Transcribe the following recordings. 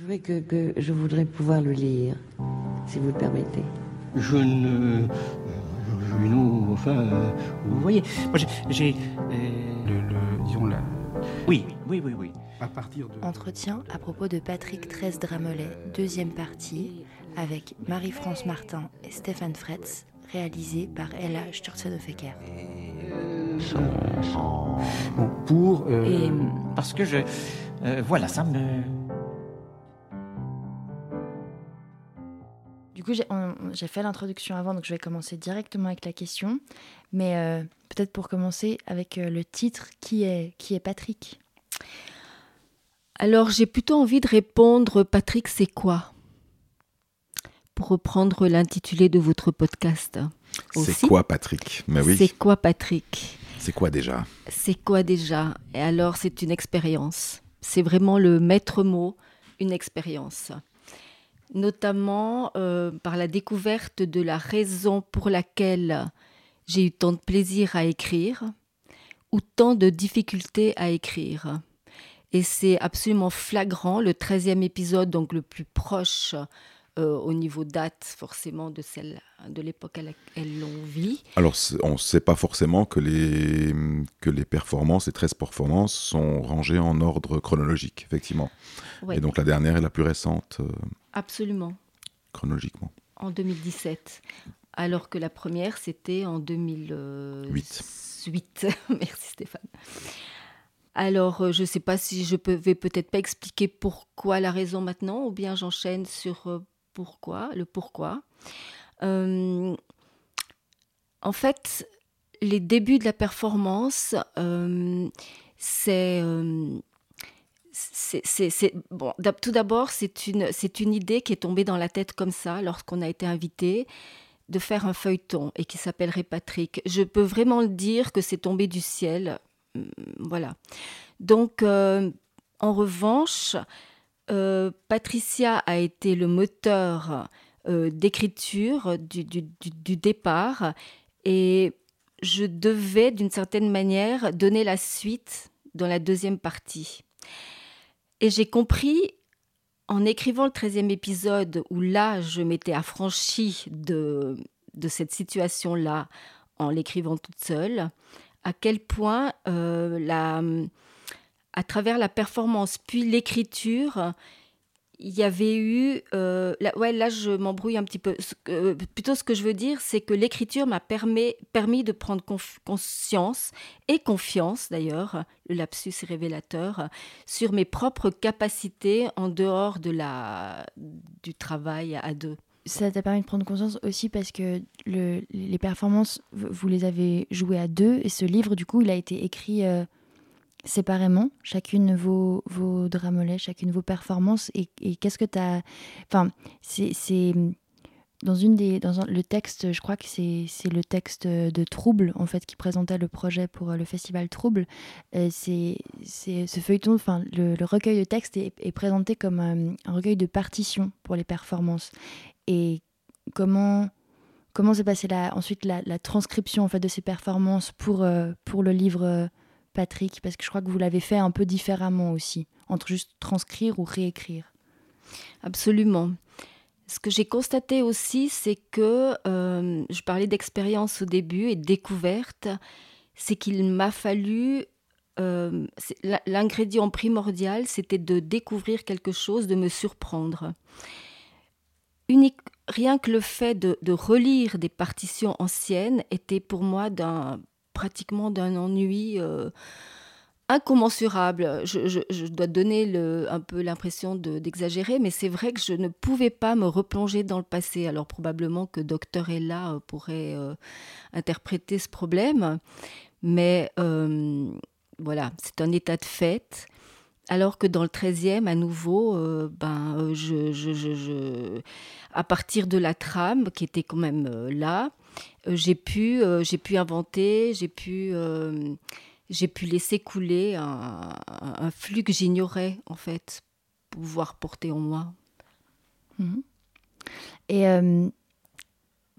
Je voudrais, que, que- je voudrais pouvoir le lire, si vous le permettez. Je ne. Junot, enfin. euh, vous voyez, moi j'ai. euh, Le, le- disons la, Oui, oui, oui, oui. à partir de. Entretien à propos de Patrick Tresse-Dramelet, deuxième partie, avec Marie-France Martin et Stéphane Fretz, réalisé par Ella Sturzenhofer. Bon, pour. euh, Et parce que je. euh, voilà, ça me. Du coup, j'ai fait l'introduction avant, donc je vais commencer directement avec la question. Mais euh, peut-être pour commencer avec euh, le titre, qui est, qui est Patrick? Alors j'ai plutôt envie de répondre, Patrick, c'est quoi? Pour reprendre l'intitulé de votre podcast. C'est quoi, Patrick? Mais oui, C'est quoi, Patrick? C'est quoi déjà? C'est quoi déjà? Et alors, c'est une expérience. C'est vraiment le maître mot, une expérience. Notamment euh, par la découverte de la raison pour laquelle j'ai eu tant de plaisir à écrire ou tant de difficultés à écrire. Et c'est absolument flagrant, le 13e épisode, donc le plus proche euh, au niveau date forcément de celle de l'époque à laquelle l'on vit. Alors, on ne sait pas forcément que les, que les performances, les 13 performances, sont rangées en ordre chronologique, effectivement. Ouais, Et donc, la dernière est la plus récente, euh, absolument. chronologiquement. en 2017, alors que la première, c'était en 2008. Huit. Merci Stéphane. Alors, euh, je ne sais pas si je peux, vais peut-être pas expliquer pourquoi la raison maintenant, ou bien j'enchaîne sur pourquoi, le pourquoi. Euh, en fait, les débuts de la performance, euh, c'est... euh, c'est- bon, tout d'abord, c'est une, une idée qui est tombée dans la tête comme ça lorsqu'on a été invité de faire un feuilleton et qui s'appellerait Patrick. Je peux vraiment le dire que c'est tombé du ciel. Voilà. Donc, en revanche, euh, Patricia a été le moteur euh, d'écriture du, départ et je devais, d'une certaine manière, donner la suite dans la deuxième partie. Et j'ai compris en écrivant le 13e épisode, où là, je m'étais affranchie de, de cette situation-là en l'écrivant toute seule, à quel point, euh, la, à travers la performance puis l'écriture, il y avait eu... euh, là, ouais, là, je m'embrouille un petit peu. Euh, plutôt, ce que je veux dire, c'est que l'écriture m'a permis, permis de prendre conscience et confiance, d'ailleurs, le lapsus est révélateur, sur mes propres capacités en dehors de la, du travail à deux. Ça t'a permis de prendre conscience aussi parce que le- les performances, vous les avez jouées à deux et ce livre, du coup, il a été écrit euh, séparément, chacune vos, vos dramolets, chacune vos performances. Et, et qu'est-ce que tu as. Enfin, c'est. Dans, une des, dans un- le texte, je crois que c'est le texte de Trouble, en fait, qui présentait le projet pour euh, le festival Trouble. Euh, c'est ce feuilleton, enfin, le, le recueil de textes est, présenté comme euh, un recueil de partitions pour les performances. Et comment comment s'est passée la, ensuite la, la transcription en fait de ces performances pour euh, pour le livre Patrick parce que je crois que vous l'avez fait un peu différemment aussi entre juste transcrire ou réécrire. Absolument. Ce que j'ai constaté aussi, c'est que euh, je parlais d'expérience au début et de découverte, c'est qu'il m'a fallu euh, l'ingrédient primordial, c'était de découvrir quelque chose, de me surprendre. Rien que le fait de, de relire des partitions anciennes était pour moi d'un pratiquement d'un ennui euh, incommensurable. Je, dois donner un peu l'impression de- d'exagérer, mais c'est vrai que je ne pouvais pas me replonger dans le passé. Alors probablement que Docteur Ella euh, pourrait euh, interpréter ce problème, mais euh, voilà, c'est un état de fait. Alors que dans le 13e, à nouveau, ben, je, je- à partir de la trame qui était quand même là, j'ai pu, euh, j'ai pu inventer, j'ai pu, euh, laisser couler un, flux que j'ignorais en fait, pouvoir porter en moi. Mhm. Et euh,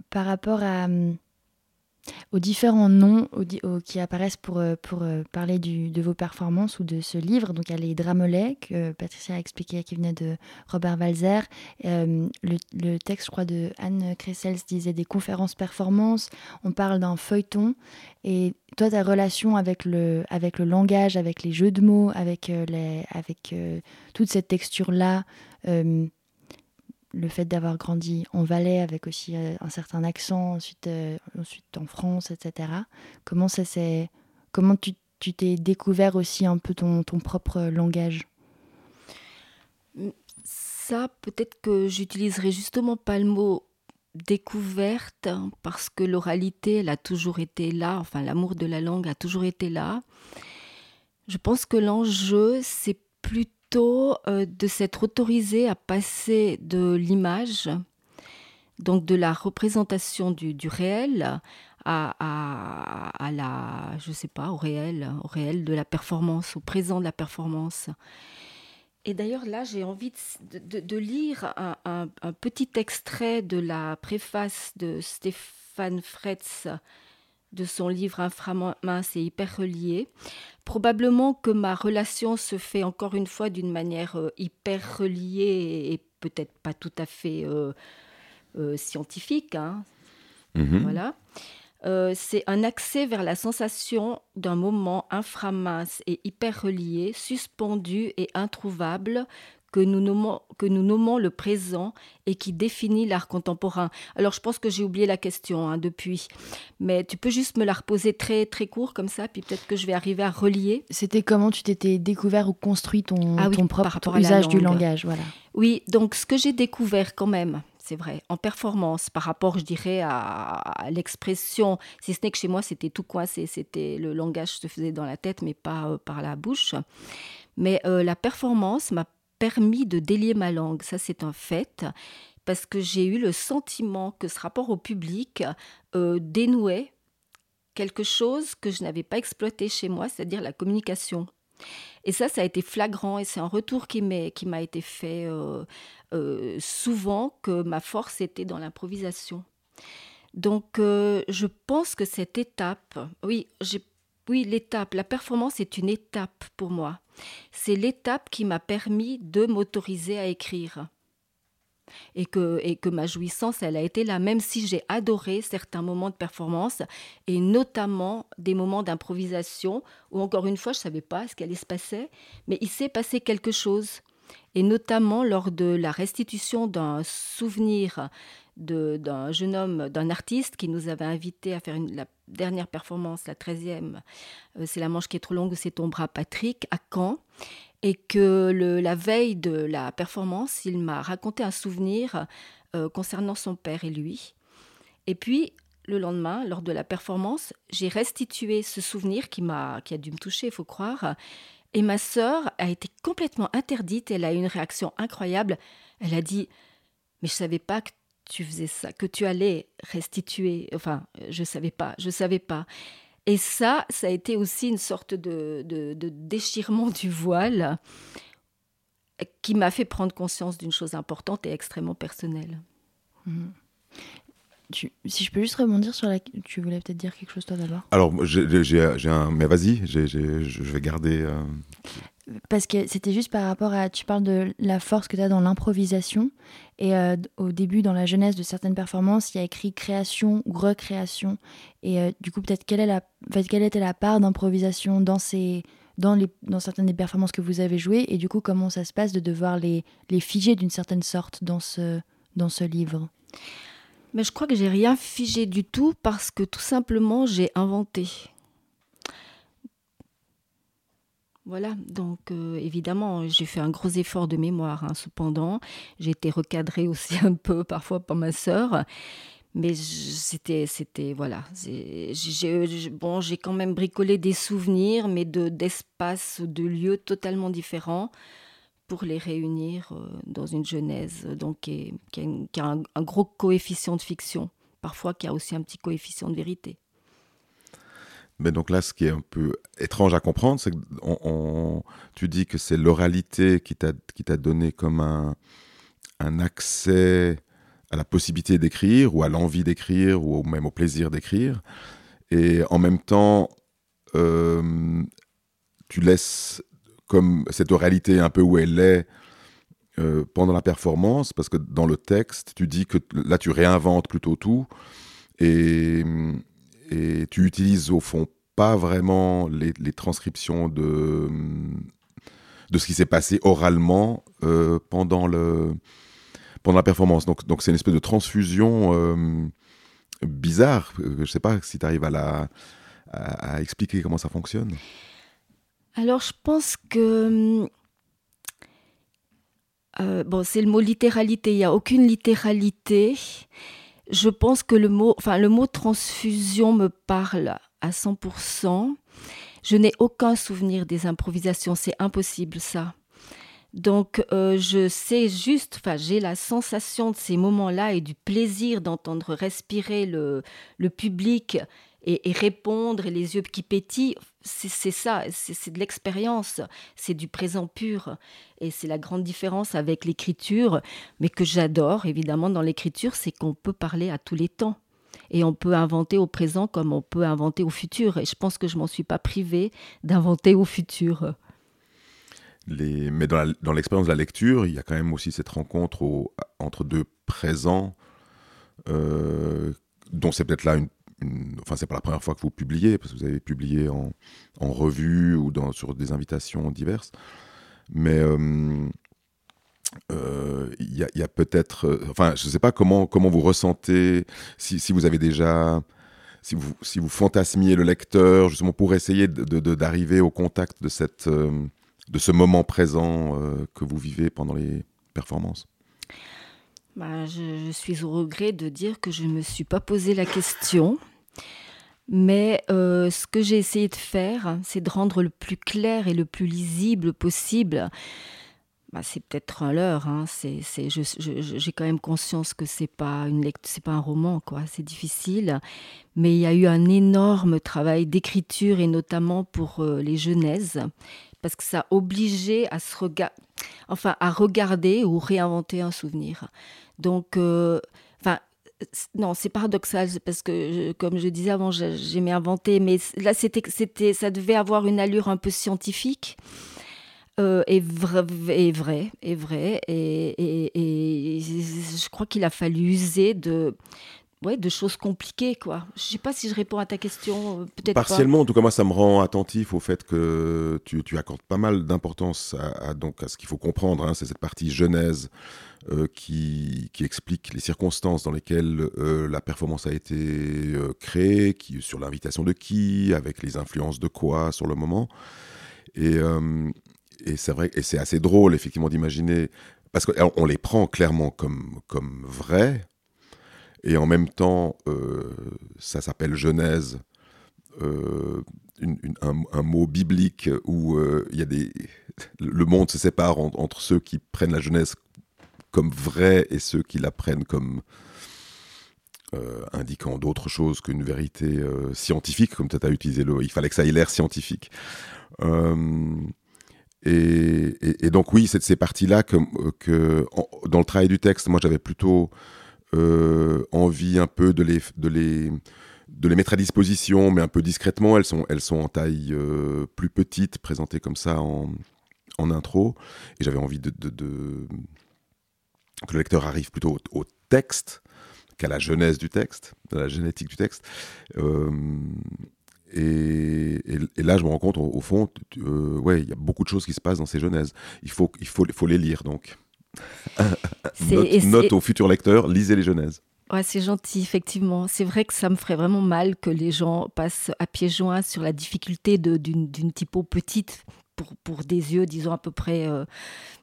par rapport à. Aux différents noms qui apparaissent pour, euh, euh, parler de vos performances ou de ce livre. Donc il y a les dramelets que Patricia a expliqué qui venaient de Robert Walzer. Euh, le, texte, je crois, de Anne Cressels disait des conférences performances. On parle d'un feuilleton. Et toi, ta relation avec le, avec le langage, avec les jeux de mots, avec toute cette texture-là, le fait d'avoir grandi en Valais avec aussi euh, un certain accent, ensuite, euh, ensuite en France, etc. Comment ça comment tu, tu t'es découvert aussi un peu ton, ton propre langage? Ça, peut-être que j'utiliserai justement pas le mot découverte parce que l'oralité, elle a toujours été là, enfin l'amour de la langue a toujours été là. Je pense que l'enjeu, c'est plutôt euh, de s'être autorisé à passer de l'image, donc de la représentation du, réel, à, la, je sais pas, au réel, au réel de la performance, au présent de la performance. Et d'ailleurs, là, j'ai envie de, lire un, petit extrait de la préface de Stéphane Fretz de son livre Inframince et hyper relié. Probablement que ma relation se fait encore une fois d'une manière euh, hyper reliée et, peut-être pas tout à fait euh, euh, scientifique. Hein. Mhm. Voilà. c'est un accès vers la sensation d'un moment inframince et hyper relié, suspendu et introuvable, que nous, nommons, que nous nommons le présent et qui définit l'art contemporain. Alors je pense que j'ai oublié la question hein, depuis, mais tu peux juste me la reposer très très court comme ça, puis peut-être que je vais arriver à relier. C'était comment tu t'étais découvert ou construit ton, ah ton propre usage du langage, voilà. Oui, donc ce que j'ai découvert quand même, c'est vrai, en performance par rapport, je dirais, à, l'expression, si ce n'est que chez moi c'était tout coincé, c'était le langage se faisait dans la tête, mais pas euh, par la bouche. Mais euh, la performance m'a permis de délier ma langue, ça c'est un fait, parce que j'ai eu le sentiment que ce rapport au public euh, dénouait quelque chose que je n'avais pas exploité chez moi, c'est-à-dire la communication. Et ça, ça a été flagrant et c'est un retour qui m'a été fait euh, euh, souvent que ma force était dans l'improvisation. Donc, je pense que cette étape, oui, j'ai oui, l'étape, la performance est une étape pour moi. C'est l'étape qui m'a permis de m'autoriser à écrire. Et que, et que ma jouissance, elle a été là, même si j'ai adoré certains moments de performance, et notamment des moments d'improvisation, où encore une fois, je ne savais pas ce qui allait se passer, mais il s'est passé quelque chose. Et notamment lors de la restitution d'un souvenir d'un jeune homme, d'un artiste qui nous avait invité à faire la dernière performance, la 13e, euh, c'est La Manche qui est trop longue, c'est ton bras Patrick, à Caen. Et que le, la veille de la performance, il m'a raconté un souvenir euh, concernant son père et lui. Et puis, le lendemain, lors de la performance, j'ai restitué ce souvenir qui, m'a, qui a dû me toucher, il faut croire. Et ma sœur a été complètement interdite. Elle a eu une réaction incroyable. Elle a dit Mais je savais pas que tu faisais ça, que tu allais restituer. Enfin, je savais pas, je savais pas. Et ça, ça a été aussi une sorte de, déchirement du voile qui m'a fait prendre conscience d'une chose importante et extrêmement personnelle. Mhm. si je peux juste rebondir sur la... Tu voulais peut-être dire quelque chose toi d'abord? Alors, j'ai un... Mais vas-y, je vais garder... Euh, parce que c'était juste par rapport à, tu parles de la force que tu as dans l'improvisation, et euh, au début, dans la jeunesse de certaines performances, il y a écrit création ou recréation, et euh, du coup, peut-être quelle, est la, quelle était la part d'improvisation dans, ces, dans, les, dans certaines des performances que vous avez jouées, et du coup, comment ça se passe de devoir les, les figer d'une certaine sorte dans ce, dans ce livre? Mais je crois que j'ai rien figé du tout parce que tout simplement, j'ai inventé. Voilà, donc euh, évidemment, j'ai fait un gros effort de mémoire. Hein, cependant, j'ai été recadrée aussi un peu parfois par ma sœur. Mais c'était, c'était voilà. J'ai, bon, j'ai quand même bricolé des souvenirs, mais de, d'espaces, de lieux totalement différents pour les réunir euh, dans une genèse donc, qui, a, un gros coefficient de fiction, parfois qui a aussi un petit coefficient de vérité. Mais donc là, ce qui est un peu étrange à comprendre, c'est que tu dis que c'est l'oralité qui t'a donné comme un, un accès à la possibilité d'écrire ou à l'envie d'écrire ou même au plaisir d'écrire. et en même temps, euh, tu laisses comme cette réalité un peu où elle est euh, pendant la performance, parce que dans le texte, tu dis que là, tu réinventes plutôt tout, et, et tu utilises au fond pas vraiment les, transcriptions de, de ce qui s'est passé oralement euh, pendant, le, pendant la performance. Donc, donc c'est une espèce de transfusion euh, bizarre. Je sais pas si tu arrives à, la, à expliquer comment ça fonctionne. Alors, je pense que. euh, bon, c'est le mot littéralité. Il n'y a aucune littéralité. Je pense que le mot, enfin, le mot transfusion me parle à 100%. Je n'ai aucun souvenir des improvisations. C'est impossible, ça. Donc, euh, je sais juste, enfin, j'ai la sensation de ces moments-là et du plaisir d'entendre respirer le, le public et, répondre et les yeux qui pétillent. C'est ça, c'est de l'expérience, c'est du présent pur. Et c'est la grande différence avec l'écriture, mais que j'adore évidemment dans l'écriture, c'est qu'on peut parler à tous les temps. Et on peut inventer au présent comme on peut inventer au futur. Et je pense que je m'en suis pas privée d'inventer au futur. Mais dans l'expérience de la lecture, il y a quand même aussi cette rencontre entre deux présents, euh, dont c'est peut-être là une, une- Enfin, c'est pas la première fois que vous publiez, parce que vous avez publié en, revue ou sur des invitations diverses. Mais euh, euh, il y a, peut-être. euh, Enfin, je sais pas comment, comment vous ressentez, si, vous avez déjà. Si vous, si fantasmiez le lecteur, justement pour essayer d'arriver au contact de cette. de ce moment présent que vous vivez pendant les performances Bah, je, je suis au regret de dire que je ne me suis pas posé la question. Mais euh, ce que j'ai essayé de faire, c'est de rendre le plus clair et le plus lisible possible. Bah, c'est peut-être un leurre. Hein. C'est, c'est, j'ai quand même conscience que c'est pas une c'est pas un roman, quoi. C'est difficile. Mais il y a eu un énorme travail d'écriture et notamment pour euh, les genèses, parce que ça obligé à se regarder, enfin à regarder ou réinventer un souvenir. Donc, euh, non, c'est paradoxal parce que, comme je disais avant, j'ai- j'aimais inventer, mais là, c'était, c'était, ça devait avoir une allure un peu scientifique. euh, et, vrai, et vrai, et vrai, et- et je crois qu'il a fallu user de, ouais, de choses compliquées, quoi. Je sais pas si je réponds à ta question, euh, peut-être. Partiellement, en tout cas, moi, ça me rend attentif au fait que tu, tu accordes pas mal d'importance à, donc, à ce qu'il faut comprendre. hein, c'est cette partie genèse euh, qui, qui explique les circonstances dans lesquelles euh, la performance a été créée, qui, sur l'invitation de qui, avec les influences de quoi sur le moment. Et, et c'est vrai, et c'est assez drôle, effectivement, d'imaginer, parce qu'on on les prend clairement comme, comme vrais, et en même temps, euh, ça s'appelle Genèse, euh, un, mot biblique où euh, il y a des, le monde se sépare en- entre ceux qui prennent la Genèse comme vraie et ceux qui la prennent comme indiquant d'autres choses qu'une vérité scientifique, comme tu as utilisé le. Il fallait que ça ait l'air scientifique. Et, donc oui, c'est de ces parties-là que, dans le travail du texte, moi j'avais plutôt envie un peu de les, de les, de les mettre à disposition, mais un peu discrètement. Elles sont, elles sont en taille euh, plus petite, présentées comme ça en, en intro. Et j'avais envie de, de- que le lecteur arrive plutôt au, texte qu'à la genèse du texte, à la génétique du texte. Euh, et, là, je me rends compte, au, fond, euh, ouais, il y a beaucoup de choses qui se passent dans ces genèses. Il faut, il faut, faut les lire, donc. Note, note au futur lecteur, lisez les genèses. Ouais, c'est gentil, effectivement. C'est vrai que ça me ferait vraiment mal que les gens passent à pieds joints sur la difficulté d'une typo petite pour, pour des yeux, disons, à peu près euh,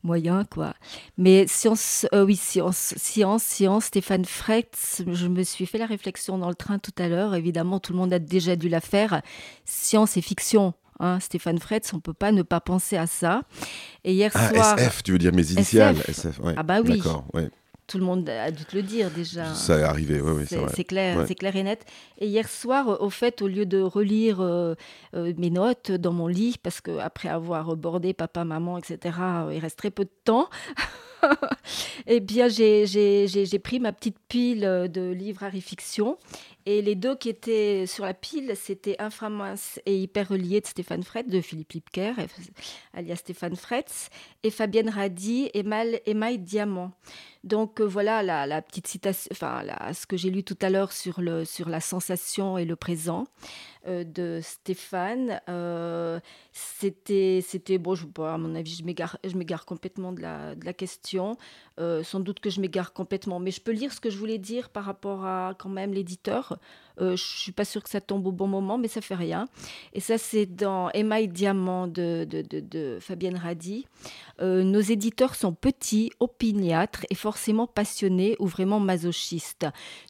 moyens, quoi. Mais science, euh, oui, science, science, science, Stéphane Frecht, je me suis fait la réflexion dans le train tout à l'heure. Évidemment, tout le monde a déjà dû la faire. Science et fiction. Hein, Stéphane Fretz, on peut pas ne pas penser à ça. Et hier Ah, soir, SF, tu veux dire mes initiales SF. SF, ouais. Ah bah oui. D'accord, ouais. Tout le monde a dû te le dire déjà. Ça est arrivé, oui, oui, c'est C'est vrai. c'est clair, Ouais. c'est clair et net. Et hier soir, euh, au fait, au lieu de relire euh, euh, mes notes dans mon lit, parce que après avoir bordé papa, maman, etc., il reste très peu de temps. eh bien, j'ai- pris ma petite pile de livres Harry-Fiction. Et les deux qui étaient sur la pile, c'était Inframince et Hyper relié de Stéphane Fretz, de Philippe Lipker, alias Stéphane Fretz, et Fabienne Radi, Émail, Émail Diamant. Donc euh, voilà la, petite citation, enfin ce que j'ai lu tout à l'heure sur, sur la sensation et le présent euh, de Stéphane. Euh, c'était, bon, je, à mon avis, je m'égare, complètement de la, de la question. Euh, sans doute que je m'égare complètement, mais je peux lire ce que je voulais dire par rapport à quand même l'éditeur. Je suis pas sûre que ça tombe au bon moment, mais ça fait rien. Et ça, c'est dans Émail Diamant de, de, de- Fabienne Radi. Nos éditeurs sont petits, opiniâtres et forcément passionnés ou vraiment masochistes.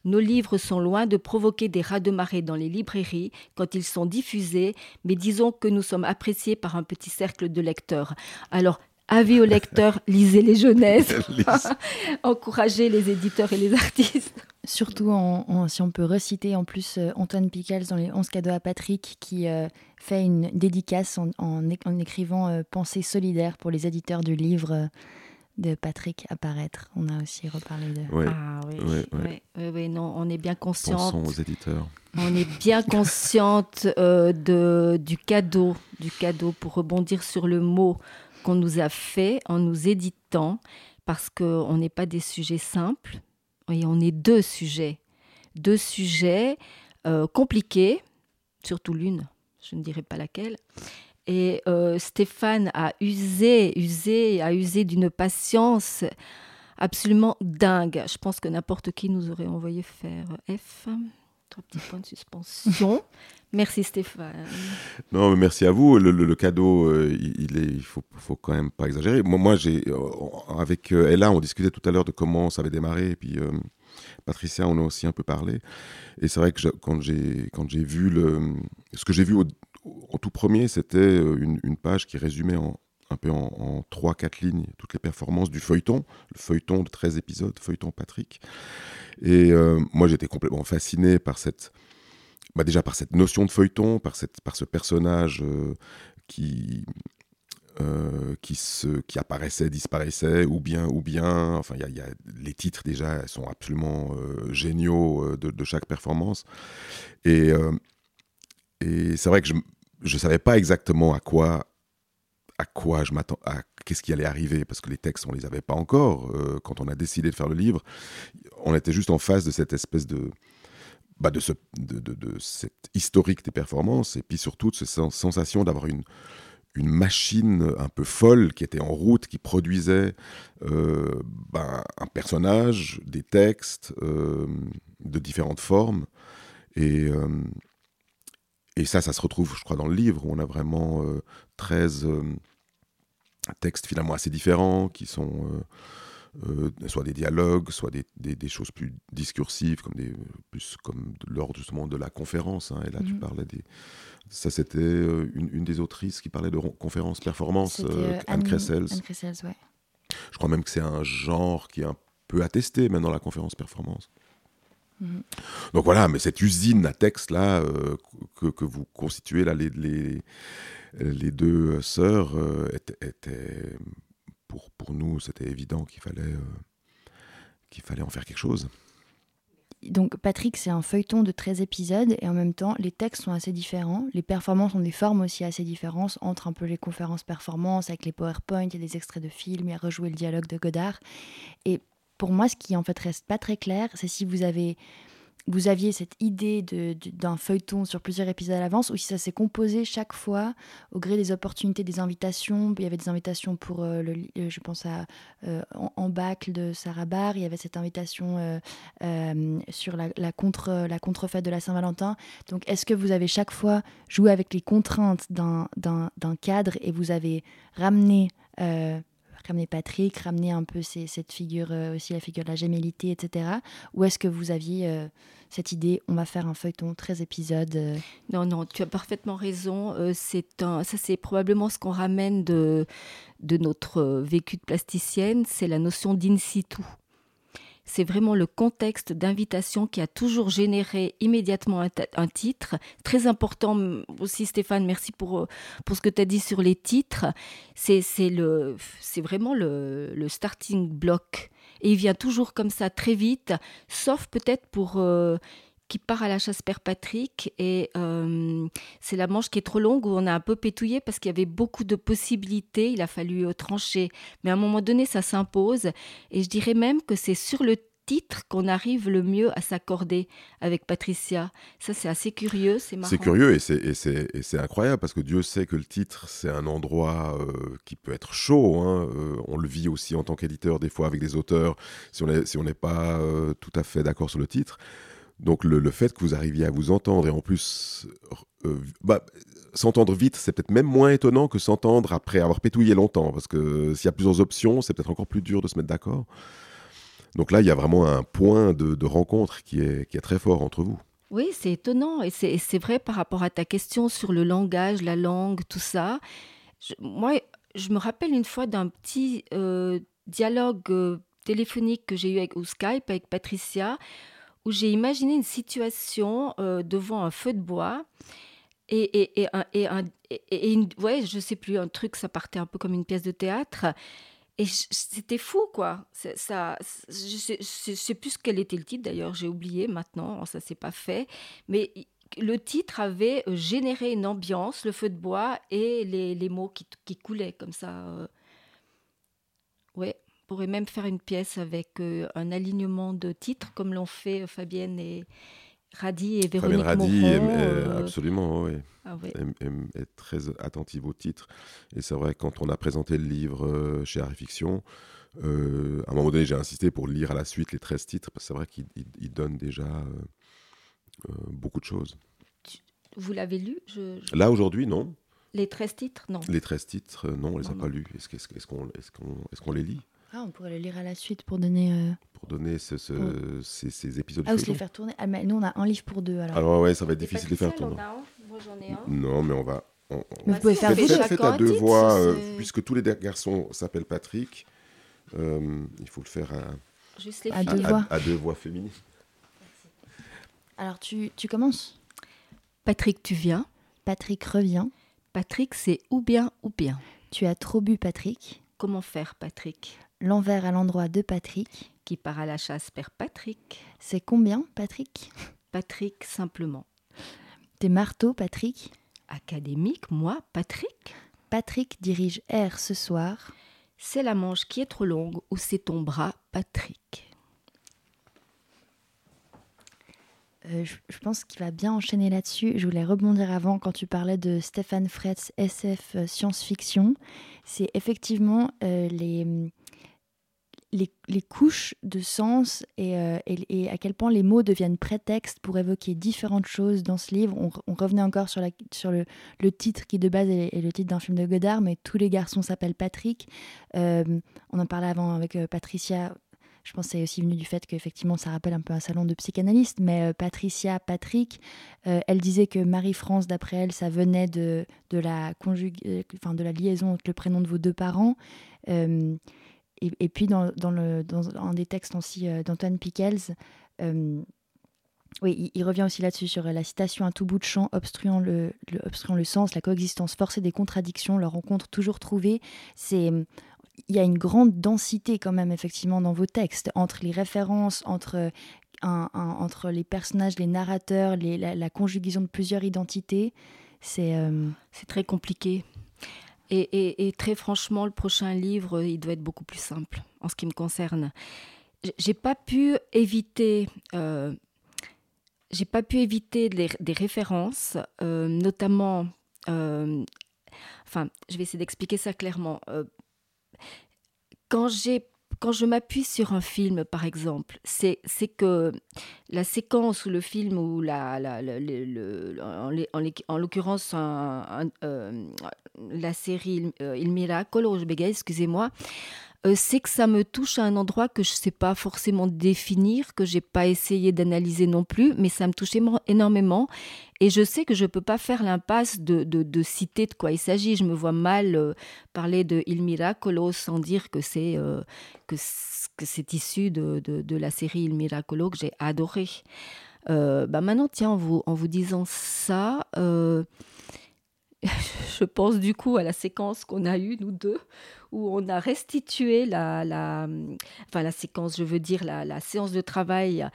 Nos livres sont loin de provoquer des raz de marée dans les librairies quand ils sont diffusés, mais disons que nous sommes appréciés par un petit cercle de lecteurs. Alors, avis aux lecteurs, lisez les jeunesses, encouragez les éditeurs et les artistes. Surtout en, en- si on peut reciter en plus euh, Antoine Pickles dans les 11 cadeaux à Patrick qui euh, fait une dédicace en, en é- en écrivant euh, Pensée solidaire pour les éditeurs du livre euh, de Patrick à paraître. On a aussi reparlé de... Ouais. Ah oui, Ouais, ouais. oui, oui, oui, non, on est bien consciente. Pensons aux éditeurs. On est bien consciente euh, de, du cadeau, du cadeau pour rebondir sur le mot qu'on nous a fait en nous éditant, parce qu'on n'est pas des sujets simples, et on est deux sujets, deux sujets euh, compliqués, surtout l'une, je ne dirai pas laquelle. Et euh, Stéphane a usé, usé, a usé d'une patience absolument dingue. Je pense que n'importe qui nous aurait envoyé faire F. Trois petits points de suspension. Merci Stéphane. Non, mais merci à vous. Le, le- le cadeau, euh, il, il est, il faut, faut quand même pas exagérer. Moi, moi j'ai euh, avec euh, Ella, on discutait tout à l'heure de comment ça avait démarré, et puis euh, Patricia, on a aussi un peu parlé. Et c'est vrai que je- quand j'ai quand j'ai vu le, ce que j'ai vu au, au tout premier, c'était euh, une, une page qui résumait en un peu en, en 3-4 lignes toutes les performances du feuilleton, le feuilleton de 13 épisodes, feuilleton Patrick. Et euh, moi, j'étais complètement fasciné par cette, bah déjà par cette notion de feuilleton, par, cette, par ce personnage euh, qui, qui, se, qui apparaissait, disparaissait, ou bien, ou bien, enfin, y y a- les titres déjà sont absolument géniaux de, chaque performance. Et, et c'est vrai que je ne savais pas exactement à quoi à quoi je m'attends, à qu'est-ce qui allait arriver, parce que les textes, on les avait pas encore. euh, quand on a décidé de faire le livre, on était juste en face de cette espèce de, bah de, ce, de, de, de cette historique des performances, et puis surtout de cette sen- sensation d'avoir une, une machine un peu folle qui était en route, qui produisait euh, ben, un personnage, des textes euh, de différentes formes. Et, et ça, ça se retrouve, je crois, dans le livre, où on a vraiment euh, 13 euh, textes finalement assez différents, qui sont euh, euh, soit des dialogues, soit des, des- des choses plus discursives, comme des, plus comme l'ordre justement de la conférence. hein. Et là, tu Mhm. parlais des... Ça, c'était euh, une, une des autrices qui parlait de conférence performance, euh, euh, Anne Cressels. Anne Cressels, ouais. Je crois même que c'est un genre qui est un peu attesté maintenant la conférence performance. Mhm. Donc voilà, mais cette usine à texte là euh, que, que vous constituez là, les, les, les deux sœurs, euh, était, était- pour, pour nous, c'était évident qu'il fallait, euh, qu'il fallait en faire quelque chose. Donc Patrick, c'est un feuilleton de 13 épisodes et en même temps, les textes sont assez différents. Les performances ont des formes aussi assez différentes entre un peu les conférences performances avec les PowerPoint, il y a des extraits de films, il y a rejouer le dialogue de Godard. Et pour moi, ce qui en fait reste pas très clair, c'est si vous avez vous aviez cette idée d'un feuilleton sur plusieurs épisodes à l'avance ou si ça s'est composé chaque fois au gré des opportunités, des invitations. Il y avait des invitations pour, euh, euh, je pense à euh, en, en de Sarah Barr, il y avait cette invitation sur la, contre la contrefête de la Saint-Valentin. Donc, est-ce que vous avez chaque fois joué avec les contraintes d'un cadre et vous avez ramené ramené Patrick, ramené un peu cette figure euh, aussi la figure de la gémellité, etc. Ou est-ce que vous aviez euh, cette idée, on va faire un feuilleton 13 épisodes euh, Non, non, tu as parfaitement raison. C'est un, ça, c'est probablement ce qu'on ramène de, de notre vécu de plasticienne, c'est la notion d'in situ. C'est vraiment le contexte d'invitation qui a toujours généré immédiatement un, titre. Très important aussi, Stéphane, merci pour, pour ce que tu as dit sur les titres. C'est vraiment le, le starting block. Et il vient toujours comme ça, très vite, sauf peut-être pour... Euh, qui part à la chasse Père Patrick et euh, c'est la manche qui est trop longue où on a un peu pétouillé parce qu'il y avait beaucoup de possibilités, il a fallu euh, trancher. Mais à un moment donné, ça s'impose et je dirais même que c'est sur le titre qu'on arrive le mieux à s'accorder avec Patricia. Ça, c'est assez curieux, c'est marrant. C'est curieux et c'est incroyable parce que Dieu sait que le titre, c'est un endroit euh, qui peut être chaud. Hein. on le vit aussi en tant qu'éditeur, des fois avec des auteurs, si on n'est si pas tout à fait d'accord sur le titre. Donc le, fait que vous arriviez à vous entendre et en plus euh, bah, s'entendre vite, c'est peut-être même moins étonnant que s'entendre après avoir pétouillé longtemps, parce que s'il y a plusieurs options, c'est peut-être encore plus dur de se mettre d'accord. Donc là, il y a vraiment un point de, rencontre qui est, qui est très fort entre vous. Oui, c'est étonnant et c'est vrai par rapport à ta question sur le langage, la langue, tout ça. moi, je me rappelle une fois d'un petit euh, dialogue euh, téléphonique que j'ai eu avec, ou Skype avec Patricia où j'ai imaginé une situation euh, devant un feu de bois et, et, et, un, ouais, je sais plus, un truc, ça partait un peu comme une pièce de théâtre. Et c'était fou, quoi. Ça, je ne sais, plus quel était le titre, d'ailleurs, j'ai oublié maintenant, ça s'est pas fait. Mais le titre avait euh, généré une ambiance, le feu de bois et les, les mots qui, qui, coulaient comme ça. Euh. Ouais pourrait même faire une pièce avec euh, un alignement de titres, comme l'ont fait euh, Fabienne et Radi et Véronique Fabienne Radi, euh, absolument, oui. Ah est très attentive au titre. Et c'est vrai, quand on a présenté le livre chez Harry Fiction, à un moment donné, j'ai insisté pour lire à la suite les 13 titres, parce que c'est vrai qu'il donne déjà beaucoup de choses. Vous l'avez lu Là, aujourd'hui, non. Les 13 titres, non. Les 13 titres, non, on les a pas lus. Est-ce qu'on est qu'on les lit? Ah, on pourrait le lire à la suite pour donner. Euh, pour donner ce, ces, épisodes. Ah, ou se les faire tourner. Ah, mais nous, on a un livre pour deux. Alors, alors ouais, ça va être difficile de les faire tourner. Moi, j'en ai un. Non, mais on va. mais vous bah, pouvez faire faites, faites, faites à deux voix, euh, puisque tous les garçons s'appellent Patrick. Euh, il faut le faire à, Juste les à, deux, voix. À, deux voix féminines. Alors, tu, tu commences? Patrick, tu viens? Patrick revient. Patrick, c'est ou bien ou bien. Tu as trop bu, Patrick. Comment faire, Patrick? L'envers à l'endroit de Patrick. Qui part à la chasse Père Patrick. C'est combien, Patrick? Patrick, simplement. Tes marteaux, Patrick? Académique, moi, Patrick? Patrick dirige R ce soir. C'est la manche qui est trop longue ou c'est ton bras, Patrick? Euh, je, pense qu'il va bien enchaîner là-dessus. Je voulais rebondir avant quand tu parlais de Stéphane Fretz, SF euh, science-fiction. C'est effectivement euh, les, les, couches de sens euh, et, à quel point les mots deviennent prétexte pour évoquer différentes choses dans ce livre. On, revenait encore sur, la, sur le, titre qui de base est, le titre d'un film de Godard, mais tous les garçons s'appellent Patrick. Euh, on en parlait avant avec euh, Patricia. Je pense que c'est aussi venu du fait qu'effectivement ça rappelle un peu un salon de psychanalyste, mais Patricia, Patrick, elle disait que Marie-France, d'après elle, ça venait de, de, la enfin, de la liaison entre le prénom de vos deux parents. Et, puis, dans, un des textes aussi euh, d'Antoine Pickels, euh, oui, il, revient aussi là-dessus sur la citation à tout bout de champ, obstruant le, obstruant le sens, la coexistence forcée des contradictions, leur rencontre toujours trouvée. C'est il y a une grande densité quand même effectivement dans vos textes entre les références, entre entre les personnages, les narrateurs, les, la, conjugaison de plusieurs identités. C'est euh, c'est très compliqué. Et, très franchement, le prochain livre, il doit être beaucoup plus simple en ce qui me concerne. J'ai pas pu éviter, euh, j'ai pas pu éviter des références, euh, notamment, euh, enfin, je vais essayer d'expliquer ça clairement. quand j'ai quand je m'appuie sur un film, par exemple, c'est que la séquence ou le film ou la, en, l'occurrence euh, la série euh, Il Miracolo, je bégaye, excusez-moi, euh, c'est que ça me touche à un endroit que je ne sais pas forcément définir, que j'ai pas essayé d'analyser non plus, mais ça me touche énormément. Et je sais que je ne peux pas faire l'impasse de, de, citer de quoi il s'agit. Je me vois mal euh, parler de Il Miracolo sans dire que c'est euh, que, c'est issu de, de, la série Il Miracolo que j'ai adoré. bah maintenant, tiens, en vous, en vous disant ça, je pense du coup à la séquence qu'on a eue, nous deux, où on a restitué la, la, enfin la séquence, je veux dire la, la séance de travail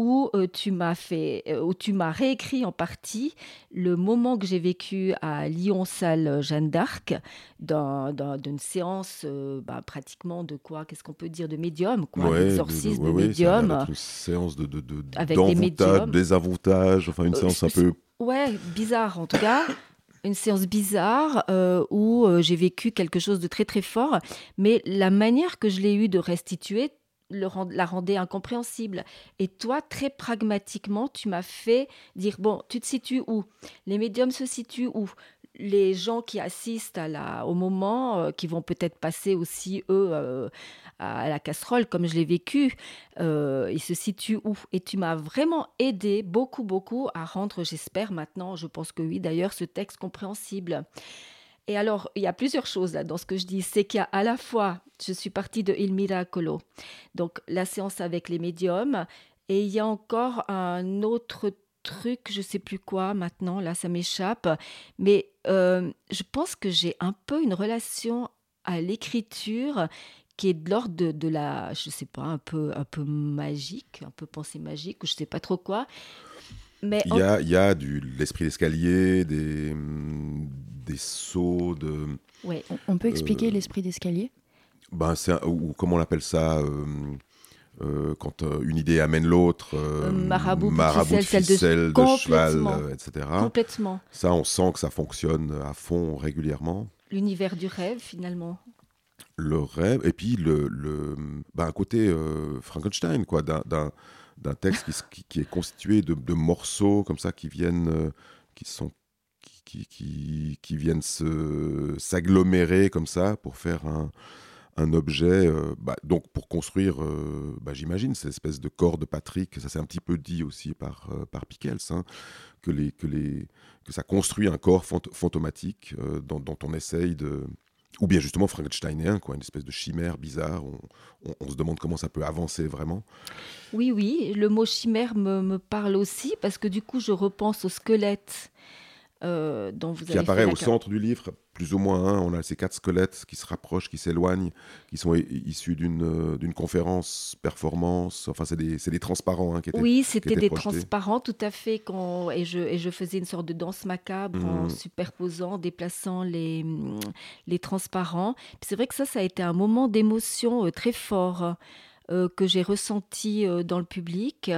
où euh, tu m'as fait, euh, où tu m'as réécrit en partie le moment que j'ai vécu à Lyon salle Jeanne d'Arc, d'une séance euh, bah, pratiquement de quoi, qu'est-ce qu'on peut dire, de médium, quoi, ouais, d'exorcisme, de, médium, une séance de, de, de avec des médiums, des avantages, enfin une séance un peu Ouais, bizarre en tout cas une séance bizarre euh, où euh, j'ai vécu quelque chose de très très fort, mais la manière que je l'ai eu de restituer la rendait incompréhensible. Et toi, très pragmatiquement, tu m'as fait dire, bon, tu te situes où? Les médiums se situent où? Les gens qui assistent au moment, euh, qui vont peut-être passer aussi, eux, à la casserole, comme je l'ai vécu, euh, il se situe où? Et tu m'as vraiment aidé beaucoup, beaucoup à rendre, j'espère maintenant, je pense que oui d'ailleurs, ce texte compréhensible. Et alors, il y a plusieurs choses dans ce que je dis. C'est qu'il y a à la fois, je suis partie de Il Miracolo, donc la séance avec les médiums, et il y a encore un autre truc, je sais plus quoi maintenant, là ça m'échappe, mais euh, je pense que j'ai un peu une relation à l'écriture qui est de l'ordre de, la, je sais pas, un peu, un peu magique, un peu pensée magique, ou je sais pas trop quoi. Mais il y a, il y a du l'esprit d'escalier, des, des sauts de. Ouais, on, peut expliquer euh, l'esprit d'escalier? Ben c'est ou comment on appelle ça. Euh, euh, quand une idée amène l'autre, marabout, marabout de ficelle, de, cheval, etc. Complètement. Ça, on sent que ça fonctionne à fond régulièrement. L'univers du rêve, finalement le rêve, et puis le, le bah, un côté euh, Frankenstein, quoi, d'un texte qui, qui, est constitué de, de, morceaux comme ça qui viennent, euh, qui sont qui, qui, qui viennent s'agglomérer comme ça pour faire un, un objet, euh, bah, donc pour construire, bah, j'imagine, cette espèce de corps de Patrick, ça c'est un petit peu dit aussi par, par Pickels, hein, que, les, que, les, que ça construit un corps fantomatique dont, dont, on essaye de, ou bien justement frankensteinien, quoi, une espèce de chimère bizarre. On, se demande comment ça peut avancer vraiment. Oui, oui, le mot chimère me, me, parle aussi parce que du coup, je repense au squelette euh, dont vous qui apparaît au centre du livre, plus ou moins. Hein. on a ces quatre squelettes qui se rapprochent, qui s'éloignent, qui sont issus d'une euh, d'une conférence, performance. Enfin, c'est des, des, transparents hein, qui étaient Oui, c'était des transparents, tout à fait. Quand, et, je, et je faisais une sorte de danse macabre en mmh. superposant, déplaçant les, les transparents. C'est vrai que ça, ça a été un moment d'émotion euh, très fort. que j'ai ressenti dans le public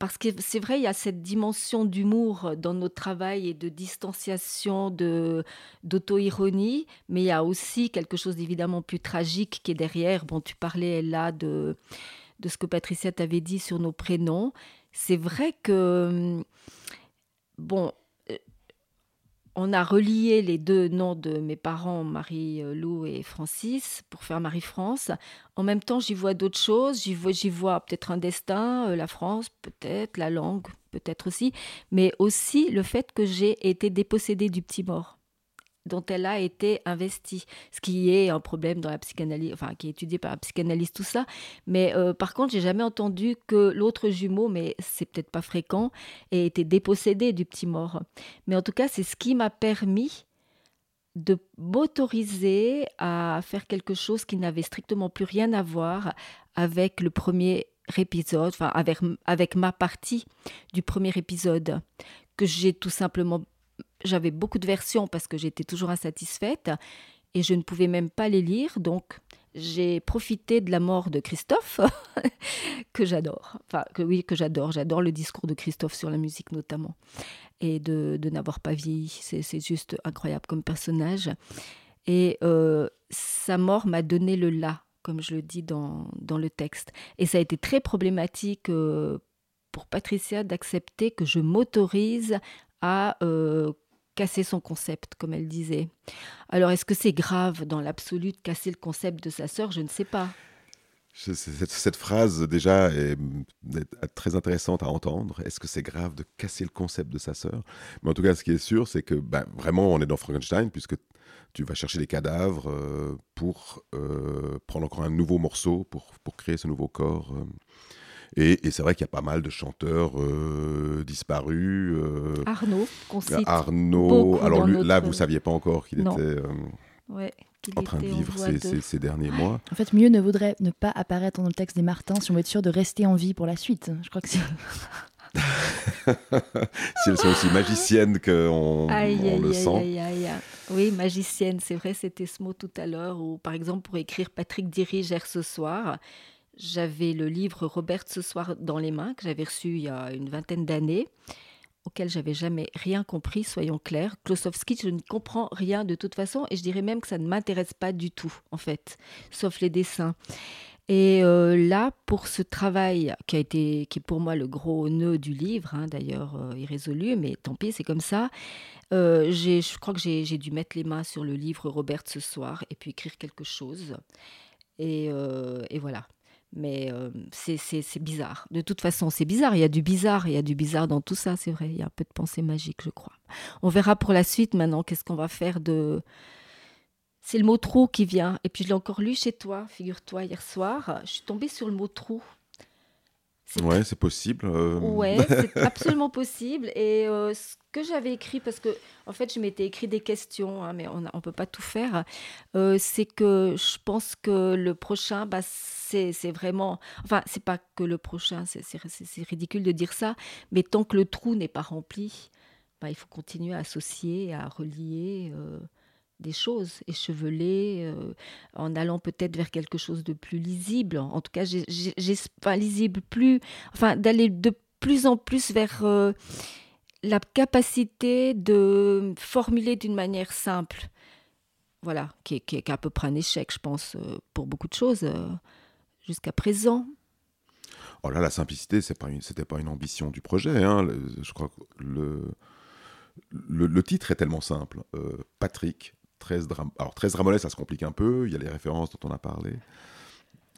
parce que c'est vrai, il y a cette dimension d'humour dans notre travail et de distanciation, de d'auto-ironie, mais il y a aussi quelque chose d'évidemment plus tragique qui est derrière. Bon, tu parlais là de, de ce que Patricia t'avait dit sur nos prénoms. C'est vrai que, bon, on a relié les deux noms de mes parents, Marie-Lou et Francis, pour faire Marie-France. En même temps, j'y vois d'autres choses. J'y vois, j'y vois peut-être un destin, euh, la France, peut-être, la langue, peut-être aussi, mais aussi le fait que j'ai été dépossédée du petit mort dont elle a été investie, ce qui est un problème dans la psychanalyse, enfin qui est étudié par la psychanalyse, tout ça. Mais euh, par contre, j'ai jamais entendu que l'autre jumeau, mais c'est peut-être pas fréquent, ait été dépossédé du petit mort. Mais en tout cas, c'est ce qui m'a permis de m'autoriser à faire quelque chose qui n'avait strictement plus rien à voir avec le premier épisode, enfin avec, avec ma partie du premier épisode, que j'ai tout simplement j'avais beaucoup de versions parce que j'étais toujours insatisfaite et je ne pouvais même pas les lire. Donc, j'ai profité de la mort de Christophe, que j'adore. Enfin, que oui, que j'adore. J'adore le discours de Christophe sur la musique notamment. Et de, de n'avoir pas vieilli. C'est juste incroyable comme personnage. Et euh, sa mort m'a donné le là, comme je le dis dans, dans le texte. Et ça a été très problématique euh, pour Patricia d'accepter que je m'autorise à euh, casser son concept, comme elle disait. Alors, est-ce que c'est grave dans l'absolu de casser le concept de sa sœur? Je ne sais pas. Cette, phrase, déjà, est, très intéressante à entendre. Est-ce que c'est grave de casser le concept de sa sœur? Mais en tout cas, ce qui est sûr, c'est que ben, vraiment, on est dans Frankenstein, puisque tu vas chercher des cadavres euh, pour euh, prendre encore un nouveau morceau, pour, pour créer ce nouveau corps. Euh. Et, c'est vrai qu'il y a pas mal de chanteurs disparus. Arnaud, qu'on cite. Arnaud, alors là, vous ne saviez pas encore qu'il était ouais, en train de vivre ces, ces, derniers mois. En fait, mieux ne vaudrait ne pas apparaître dans le texte des Martins si on veut être sûr de rester en vie pour la suite. Je crois que c'est. si elles sont aussi magiciennes qu'on on le sent. oui, magicienne, c'est vrai, c'était ce mot tout à l'heure. Ou par exemple, pour écrire Patrick dirigère ce soir, j'avais le livre Robert ce soir dans les mains, que j'avais reçu il y a une vingtaine d'années, auquel j'avais jamais rien compris, soyons clairs. Klosowski, je ne comprends rien de toute façon, et je dirais même que ça ne m'intéresse pas du tout, en fait, sauf les dessins. Et euh, là, pour ce travail qui a été, qui est pour moi le gros nœud du livre, hein, d'ailleurs euh, irrésolu, mais tant pis, c'est comme ça. Euh, je crois que j'ai dû mettre les mains sur le livre Robert ce soir et puis écrire quelque chose. Et, et voilà. Mais c'est bizarre. De toute façon, c'est bizarre. Il y a du bizarre. Il y a du bizarre dans tout ça, c'est vrai. Il y a un peu de pensée magique, je crois. On verra pour la suite maintenant qu'est-ce qu'on va faire de c'est le mot trou qui vient. Et puis je l'ai encore lu chez toi, figure-toi, hier soir. Je suis tombée sur le mot trou. Ouais, c'est possible. Euh. Ouais, c'est absolument possible. Et euh, ce que j'avais écrit, parce que en fait, je m'étais écrit des questions, hein, mais on ne peut pas tout faire. Euh, c'est que je pense que le prochain, bah, c'est vraiment. Enfin, c'est pas que le prochain, c'est ridicule de dire ça, mais tant que le trou n'est pas rempli, bah, il faut continuer à associer, à relier des choses échevelées, euh, en allant peut-être vers quelque chose de plus lisible. En tout cas, j'ai pas lisible, plus, enfin, d'aller de plus en plus vers euh, la capacité de formuler d'une manière simple. Voilà, qui est, à peu près un échec, je pense, euh, pour beaucoup de choses jusqu'à présent. Oh là, la simplicité, c'est pas c'était pas une ambition du projet. Hein. je crois que le, le, titre est tellement simple. Patrick, 13 Alors 13 Ramonet, ça se complique un peu, il y a les références dont on a parlé.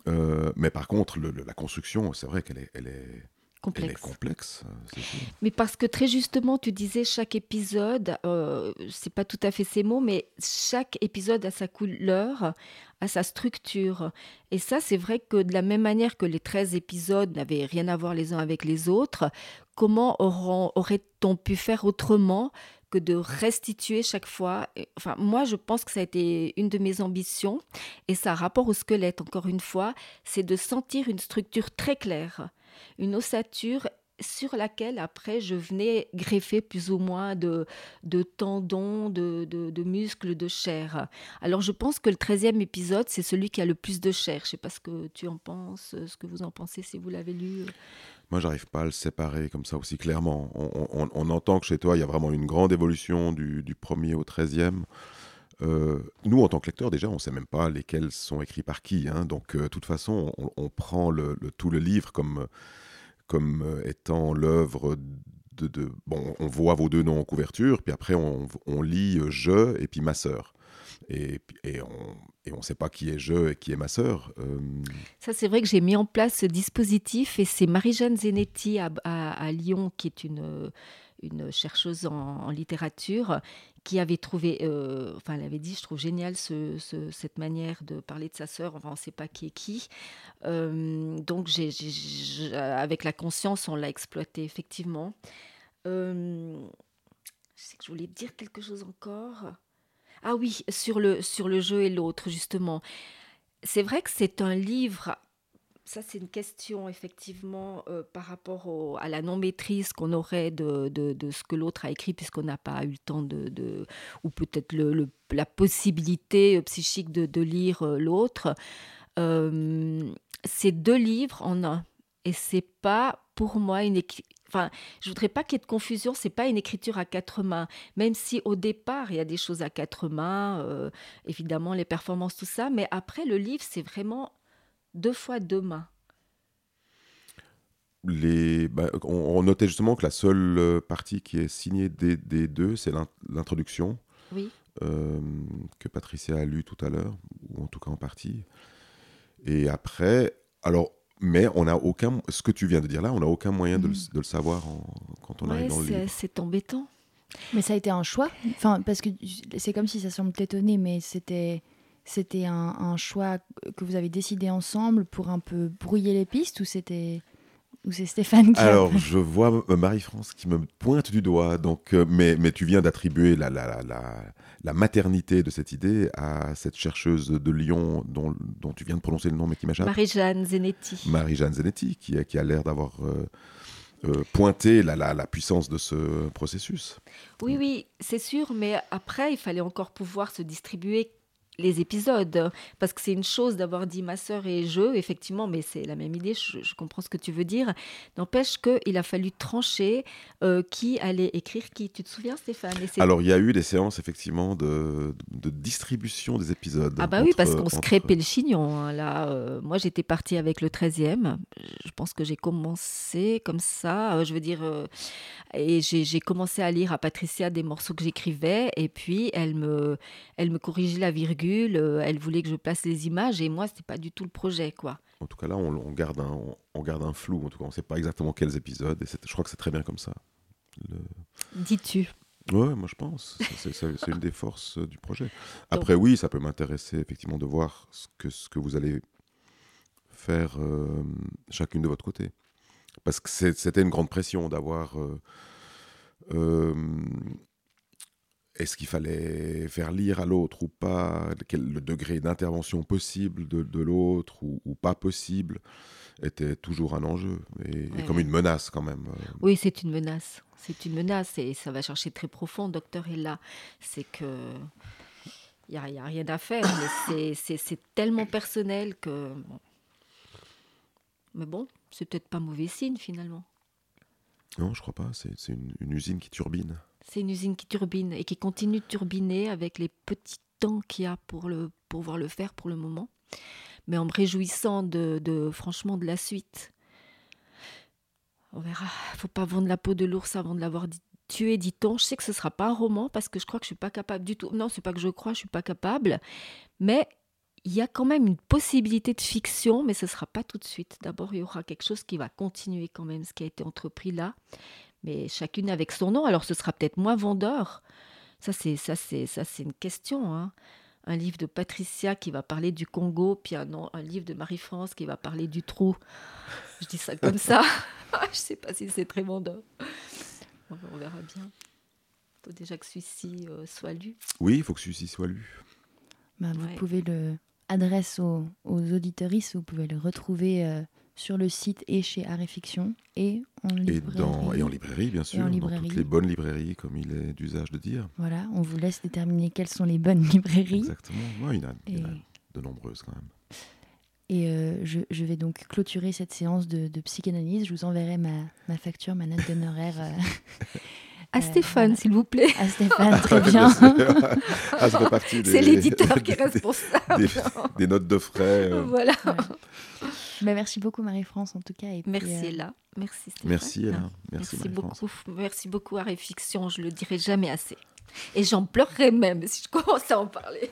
Euh, mais par contre, la construction, c'est vrai qu'elle est, elle est, complexe. complexe mais parce que très justement, tu disais chaque épisode, euh, c'est pas tout à fait ces mots, mais chaque épisode a sa couleur, a sa structure. Et ça, c'est vrai que de la même manière que les 13 épisodes n'avaient rien à voir les uns avec les autres, comment aurait-on pu faire autrement que de restituer chaque fois. Enfin, moi, je pense que ça a été une de mes ambitions. Et ça, rapport au squelette, encore une fois, c'est de sentir une structure très claire, une ossature sur laquelle après je venais greffer plus ou moins de, de tendons, de, de, muscles, de chair. Alors je pense que le 13e épisode, c'est celui qui a le plus de chair. Je ne sais pas ce que tu en penses, ce que vous en pensez si vous l'avez lu. Moi, j'arrive pas à le séparer comme ça aussi clairement. On, entend que chez toi, il y a vraiment une grande évolution du, premier au treizième. Euh, nous, en tant que lecteurs, déjà, on ne sait même pas lesquels sont écrits par qui. Hein. Donc, euh, de toute façon, on, prend tout le livre comme, comme euh, étant l'œuvre de, de, Bon, on voit vos deux noms en couverture, puis après, on, on lit je et puis ma sœur. Et, et on, ne sait pas qui est je et qui est ma sœur. Euh. Ça, c'est vrai que j'ai mis en place ce dispositif et c'est Marie-Jeanne Zenetti à, Lyon, qui est une, une chercheuse en, littérature, qui avait trouvé, euh, enfin, elle avait dit, je trouve génial ce, cette manière de parler de sa sœur, enfin, on ne sait pas qui est qui. Euh, donc, avec la conscience, on l'a exploité, effectivement. je sais que je voulais dire quelque chose encore. Ah oui, sur le, sur le jeu et l'autre, justement. C'est vrai que c'est un livre ça, c'est une question effectivement euh, par rapport à la non-maîtrise qu'on aurait de, de, ce que l'autre a écrit, puisqu'on n'a pas eu le temps de. ou peut-être le, la possibilité euh, psychique de, lire euh, l'autre. c'est deux livres en un. Et c'est pas pour moi une, Enfin, je voudrais pas qu'il y ait de confusion. C'est pas une écriture à quatre mains, même si au départ il y a des choses à quatre mains, euh, évidemment les performances, tout ça. Mais après le livre, c'est vraiment deux fois deux mains. les, bah, on, on notait justement que la seule euh, partie qui est signée des, des deux, c'est l'in- l'introduction Oui. euh, que Patricia a lue tout à l'heure, ou en tout cas en partie. Et après, alors, mais on n'a aucun, ce que tu viens de dire là, on n'a aucun moyen de, le, de le savoir en- quand on Ouais, arrive dans le c'est livre. c'est embêtant. Mais ça a été un choix. Enfin, parce que c'est comme si ça semble t'étonner, mais c'était c'était un, un choix que vous avez décidé ensemble pour un peu brouiller les pistes ou c'était ou c'est Stéphane qui a- Alors, je vois euh, Marie-France qui me pointe du doigt, donc, euh, mais, mais tu viens d'attribuer la, la, la, la, la maternité de cette idée à cette chercheuse de Lyon dont, dont tu viens de prononcer le nom, mais qui m'échappe. Marie-Jeanne Zenetti. Marie-Jeanne Zanetti, qui, a- qui a l'air d'avoir euh, euh, pointé la, la, la puissance de ce processus. Oui, oui, c'est sûr, mais après, il fallait encore pouvoir se distribuer les épisodes. Parce que c'est une chose d'avoir dit ma sœur et je, effectivement, mais c'est la même idée, je, je comprends ce que tu veux dire. N'empêche qu'il a fallu trancher euh, qui allait écrire qui. Tu te souviens, Stéphane? Alors, il y a eu des séances, effectivement, de, de distribution des épisodes. Ah bah oui, parce qu'on se entre- crêpait le chignon. hein, Là, euh, moi, j'étais partie avec le 13e. Je pense que j'ai commencé comme ça. euh, je veux dire, et j'ai j'ai commencé à lire à Patricia des morceaux que j'écrivais. Et puis, elle me, elle me corrigeait la virgule. Euh, elle voulait que je place les images. Et moi, c'était pas du tout le projet, quoi. En tout cas, là, on, on garde, un, on, on garde un flou. En tout cas, on ne sait pas exactement quels épisodes. Et je crois que c'est très bien comme ça. Le- Dis-tu? Ouais, moi je pense. C'est- une des forces du projet. Après, oui, ça peut m'intéresser effectivement de voir ce que, ce que vous allez faire euh, chacune de votre côté. Parce que c'était une grande pression d'avoir. euh, euh, Est-ce qu'il fallait faire lire à l'autre ou pas? Quel, Le degré d'intervention possible de, de l'autre ou, ou pas possible? Était toujours un enjeu. Et, comme une menace quand même. euh. Oui, c'est une menace. C'est une menace et ça va chercher très profond. Docteur est là. C'est que il n'y a, rien à faire, mais c'est- tellement personnel que. Mais bon, c'est peut-être pas mauvais signe finalement. Non, je crois pas. C'est c'est une, une usine qui turbine. C'est une usine qui turbine et qui continue de turbiner avec les petits temps qu'il y a pour, le, pouvoir le faire pour le moment. Mais en me réjouissant de, franchement de la suite. On verra. faut pas vendre la peau de l'ours avant de l'avoir tué, dit-on. Je sais que ce sera pas un roman parce que je crois que je suis pas capable du tout. Non, c'est pas que je crois, je suis pas capable. Mais il y a quand même une possibilité de fiction, mais ce sera pas tout de suite. D'abord, il y aura quelque chose qui va continuer quand même, ce qui a été entrepris là mais chacune avec son nom. Alors ce sera peut-être moins vendeur. Ça c'est ça c'est ça c'est une question. hein. Un livre de Patricia qui va parler du Congo, puis un, un livre de Marie-France qui va parler du trou. Je dis ça comme ça. Je sais pas si c'est très vendeur. On on verra bien. Il faut déjà que celui-ci euh, soit lu. Oui, il faut que celui-ci soit lu. Bah, vous Ouais. pouvez le adresse aux, aux auditeuristes, vous pouvez le retrouver euh, sur le site et chez Art et et en Et, librairie. dans, et en librairie, bien sûr, en dans librairie. toutes les bonnes librairies, comme il est d'usage de dire. Voilà, on vous laisse déterminer quelles sont les bonnes librairies. Exactement. Ouais, il, y en a, il y en a Et- de nombreuses quand même. Et euh, je, je vais donc clôturer cette séance de, de psychanalyse. Je vous enverrai ma, ma facture, ma note d'honoraire euh, À Euh, Stéphane, s'il vous plaît. à Stéphane. Très bien. ah, C'est l'éditeur qui est responsable. des, des notes de frais. euh. Voilà. Bah, merci beaucoup Marie-France en tout cas. Et puis, Merci euh, Ella. Merci Stéphane. Merci, Ella. Merci, beaucoup. Merci beaucoup à Réfiction. Je le dirai jamais assez. Et j'en pleurerai même si je commençais à en parler.